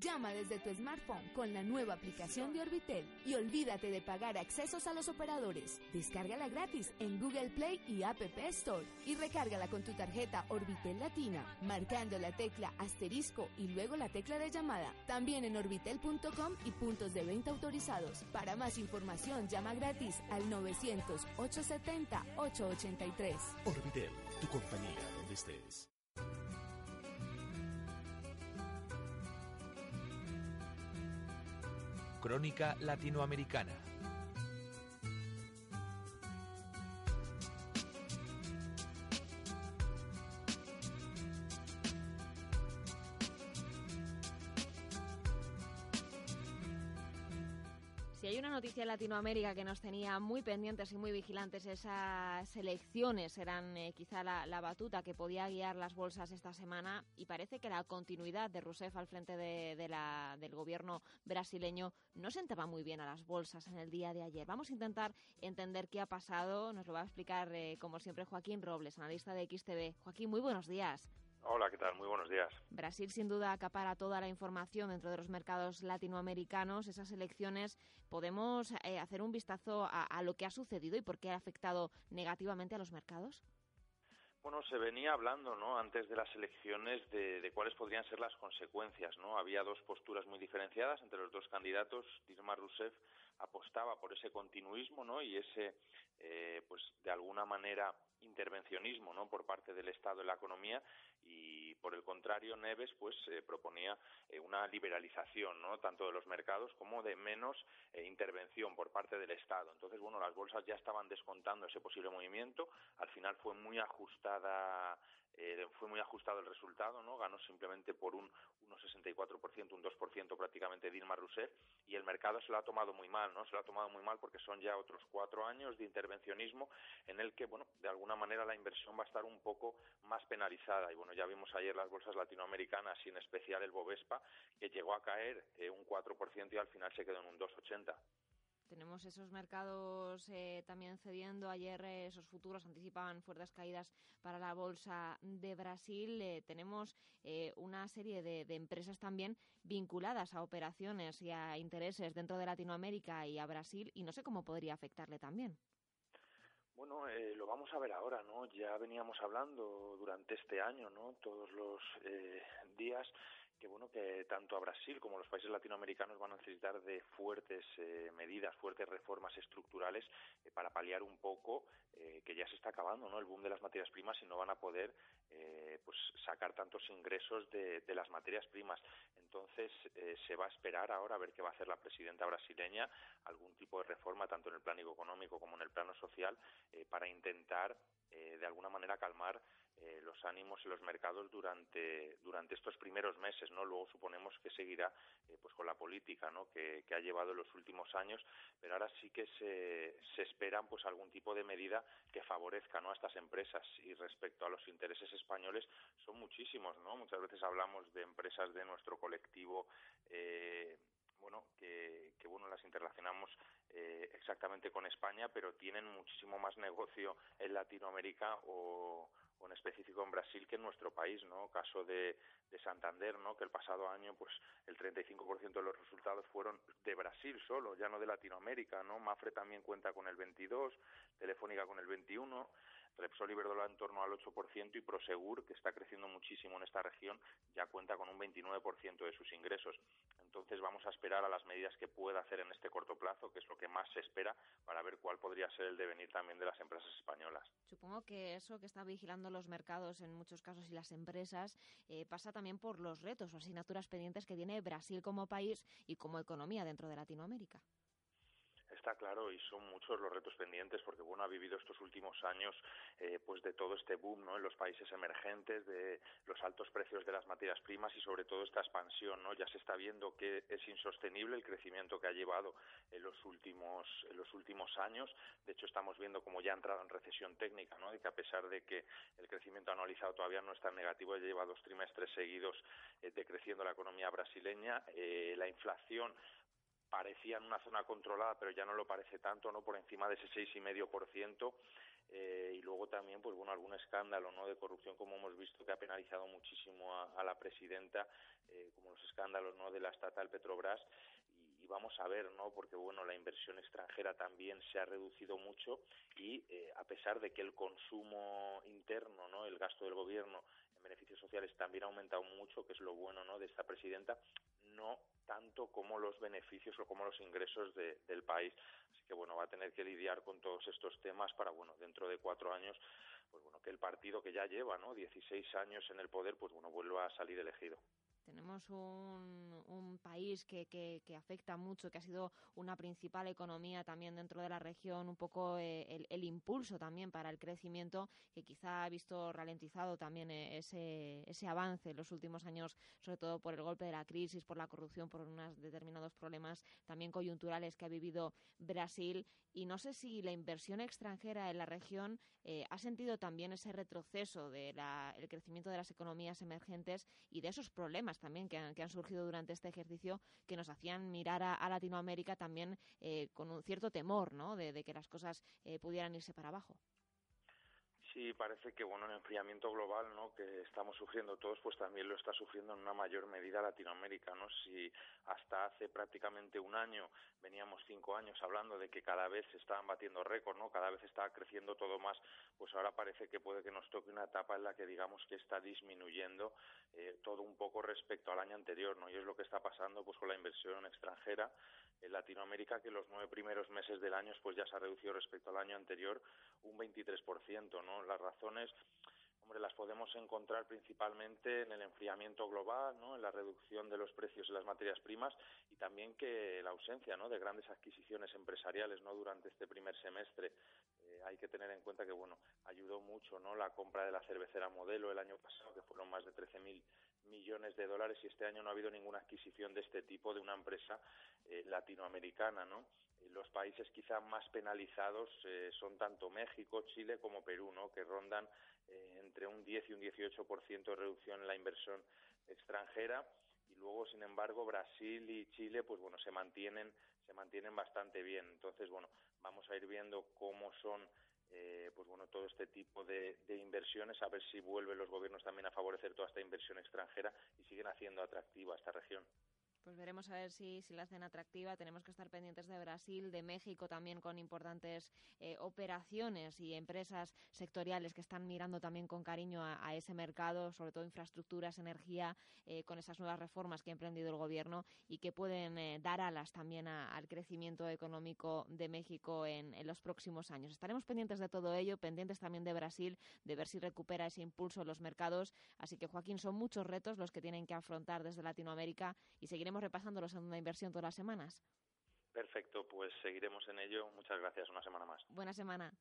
Llama desde tu smartphone con la nueva aplicación de Orbitel y olvídate de pagar accesos a los operadores. Descárgala gratis en Google Play y App Store y recárgala con tu tarjeta Orbitel Latina, marcando la tecla asterisco y luego la tecla de llamada. También en orbitel.com y puntos de venta autorizados. Para más información, llama gratis al 900-870-883. Orbitel, tu compañía donde estés. Crónica Latinoamericana hay una noticia en Latinoamérica que nos tenía muy pendientes y muy vigilantes, esas elecciones eran eh, quizá la, batuta que podía guiar las bolsas esta semana y parece que la continuidad de Rousseff al frente de, la, del gobierno brasileño no sentaba muy bien a las bolsas en el día de ayer. Vamos a intentar entender qué ha pasado. Nos lo va a explicar, eh, como siempre, Joaquín Robles, analista de XTV. Joaquín, muy buenos días. Hola, ¿qué tal? Muy buenos días. Brasil sin duda acapara toda la información dentro de los mercados latinoamericanos. Esas elecciones, ¿podemos eh, hacer un vistazo a, lo que ha sucedido y por qué ha afectado negativamente a los mercados? Bueno, se venía hablando, ¿no? Antes de las elecciones de, cuáles podrían ser las consecuencias, ¿no? Había dos posturas muy diferenciadas entre los dos candidatos. Dilma Rousseff apostaba por ese continuismo, ¿no? Y ese, eh, pues, de alguna manera intervencionismo no por parte del Estado en la economía y por el contrario Neves pues eh, proponía eh, una liberalización no tanto de los mercados como de menos eh, intervención por parte del Estado entonces bueno las bolsas ya estaban descontando ese posible movimiento al final fue muy ajustada eh, fue muy ajustado el resultado, ¿no? Ganó simplemente por un 1,64%, un 2% prácticamente Dilma Rousseff y el mercado se lo ha tomado muy mal, ¿no? Se lo ha tomado muy mal porque son ya otros cuatro años de intervencionismo en el que, bueno, de alguna manera la inversión va a estar un poco más penalizada y, bueno, ya vimos ayer las bolsas latinoamericanas y en especial el Bovespa que llegó a caer eh, un 4% y al final se quedó en un 2,80%. Tenemos esos mercados eh, también cediendo. Ayer eh, esos futuros anticipaban fuertes caídas para la bolsa de Brasil. Eh, tenemos una serie de, empresas también vinculadas a operaciones y a intereses dentro de Latinoamérica y a Brasil y no sé cómo podría afectarle también. Bueno, lo vamos a ver ahora, ¿no? Ya veníamos hablando durante este año, ¿no? Todos los días que bueno que tanto a Brasil como a los países latinoamericanos van a necesitar de fuertes eh, medidas, fuertes reformas estructurales eh, para paliar un poco eh, que ya se está acabando, ¿no? El boom de las materias primas y no van a poder pues sacar tantos ingresos de, de las materias primas. Entonces se va a esperar ahora a ver qué va a hacer la presidenta brasileña, algún tipo de reforma tanto en el plano económico como en el plano social para intentar de alguna manera calmar eh, los ánimos en los mercados durante, durante estos primeros meses, ¿no? Luego suponemos que seguirá eh, pues con la política, ¿no? Que, ha llevado en los últimos años, pero ahora sí que se, se esperan pues algún tipo de medida que favorezca, ¿no? A estas empresas y respecto a los intereses españoles son muchísimos, ¿no? Muchas veces hablamos de empresas de nuestro colectivo eh, bueno, que, que, bueno, las interrelacionamos exactamente con España, pero tienen muchísimo más negocio en Latinoamérica o, en específico en Brasil que en nuestro país, ¿no? Caso de, de Santander, ¿no? Que el pasado año, pues, el 35% de los resultados fueron de Brasil solo, ya no de Latinoamérica, ¿no? Mafre también cuenta con el 22, Telefónica con el 21, Repsol Iberdrola en torno al 8% y Prosegur, que está creciendo muchísimo en esta región, ya cuenta con un 29% de sus ingresos. Entonces vamos a esperar a las medidas que pueda hacer en este corto plazo, que es lo que más se espera, para ver cuál podría ser el devenir también de las empresas españolas. Supongo que eso que está vigilando los mercados en muchos casos y las empresas eh, pasa también por los retos o asignaturas pendientes que tiene Brasil como país y como economía dentro de Latinoamérica. Está claro y son muchos los retos pendientes porque bueno ha vivido estos últimos años eh, pues de todo este boom no en los países emergentes de los altos precios de las materias primas y sobre todo esta expansión no ya se está viendo que es insostenible el crecimiento que ha llevado en los últimos en los últimos años. De hecho estamos viendo como ya ha entrado en recesión técnica no de que a pesar de que el crecimiento anualizado todavía no está negativo ya lleva dos trimestres seguidos eh, decreciendo la economía brasileña eh, la inflación parecía en una zona controlada, pero ya no lo parece tanto, ¿no? Por encima de ese seis y medio por ciento eh, y luego también, pues bueno, algún escándalo, ¿no? De corrupción, como hemos visto, que ha penalizado muchísimo a, la presidenta, eh, como los escándalos, ¿no? De la estatal Petrobras y, vamos a ver, ¿no? Porque bueno, la inversión extranjera también se ha reducido mucho y eh, a pesar de que el consumo interno, ¿no? El gasto del gobierno en beneficios sociales también ha aumentado mucho, que es lo bueno, ¿no? De esta presidenta, no tanto como los beneficios o como los ingresos del país. Así que bueno, va a tener que lidiar con todos estos temas para bueno, dentro de cuatro años, pues bueno, que el partido que ya lleva, ¿no? 16 años en el poder, pues bueno, vuelva a salir elegido. Tenemos un, país que, que, que, afecta mucho, que ha sido una principal economía también dentro de la región, un poco eh, el, el, impulso también para el crecimiento, que quizá ha visto ralentizado también eh, ese, avance en los últimos años, sobre todo por el golpe de la crisis, por la corrupción, por unos determinados problemas también coyunturales que ha vivido Brasil. Y no sé si la inversión extranjera en la región eh, ha sentido también ese retroceso del crecimiento de las economías emergentes y de esos problemas también que han, que han surgido durante este ejercicio que nos hacían mirar a, Latinoamérica también eh, con un cierto temor ¿no? de, que las cosas eh, pudieran irse para abajo. Sí, parece que bueno, el enfriamiento global, ¿no? que estamos sufriendo todos, pues también lo está sufriendo en una mayor medida Latinoamérica, ¿no? Si hasta hace prácticamente un año veníamos cinco años hablando de que cada vez se estaban batiendo récords, ¿no? Cada vez estaba creciendo todo más, pues ahora parece que puede que nos toque una etapa en la que digamos que está disminuyendo eh, todo un poco respecto al año anterior, ¿no? Y es lo que está pasando pues con la inversión extranjera en Latinoamérica, que los nueve primeros meses del año pues ya se ha reducido respecto al año anterior un 23%, ¿no? Las razones, hombre, las podemos encontrar principalmente en el enfriamiento global, ¿no? En la reducción de los precios de las materias primas y también que la ausencia, ¿no? De grandes adquisiciones empresariales, ¿no? Durante este primer semestre. Eh, hay que tener en cuenta que, bueno, ayudó mucho, ¿no? La compra de la cervecera Modelo el año pasado, que fueron más de 13.000 millones de dólares y este año no ha habido ninguna adquisición de este tipo de una empresa eh, latinoamericana, ¿no? Los países quizá más penalizados eh, son tanto México, Chile como Perú, ¿no? Que rondan eh, entre un 10 y un 18% de reducción en la inversión extranjera y luego sin embargo Brasil y Chile pues bueno se mantienen se mantienen bastante bien entonces bueno vamos a ir viendo cómo son eh, pues bueno, todo este tipo de, inversiones, a ver si vuelven los gobiernos también a favorecer toda esta inversión extranjera y siguen haciendo atractiva esta región. Pues veremos a ver si, si la hacen atractiva. Tenemos que estar pendientes de Brasil, de México también con importantes eh, operaciones y empresas sectoriales que están mirando también con cariño a, ese mercado, sobre todo infraestructuras, energía, eh, con esas nuevas reformas que ha emprendido el gobierno y que pueden eh, dar alas también al crecimiento económico de México en, en, los próximos años. Estaremos pendientes de todo ello, pendientes también de Brasil, de ver si recupera ese impulso en los mercados. Así que, Joaquín, son muchos retos los que tienen que afrontar desde Latinoamérica y seguiremos repasando los en una inversión todas las semanas. Perfecto, pues seguiremos en ello. Muchas gracias. Una semana más. Buena semana.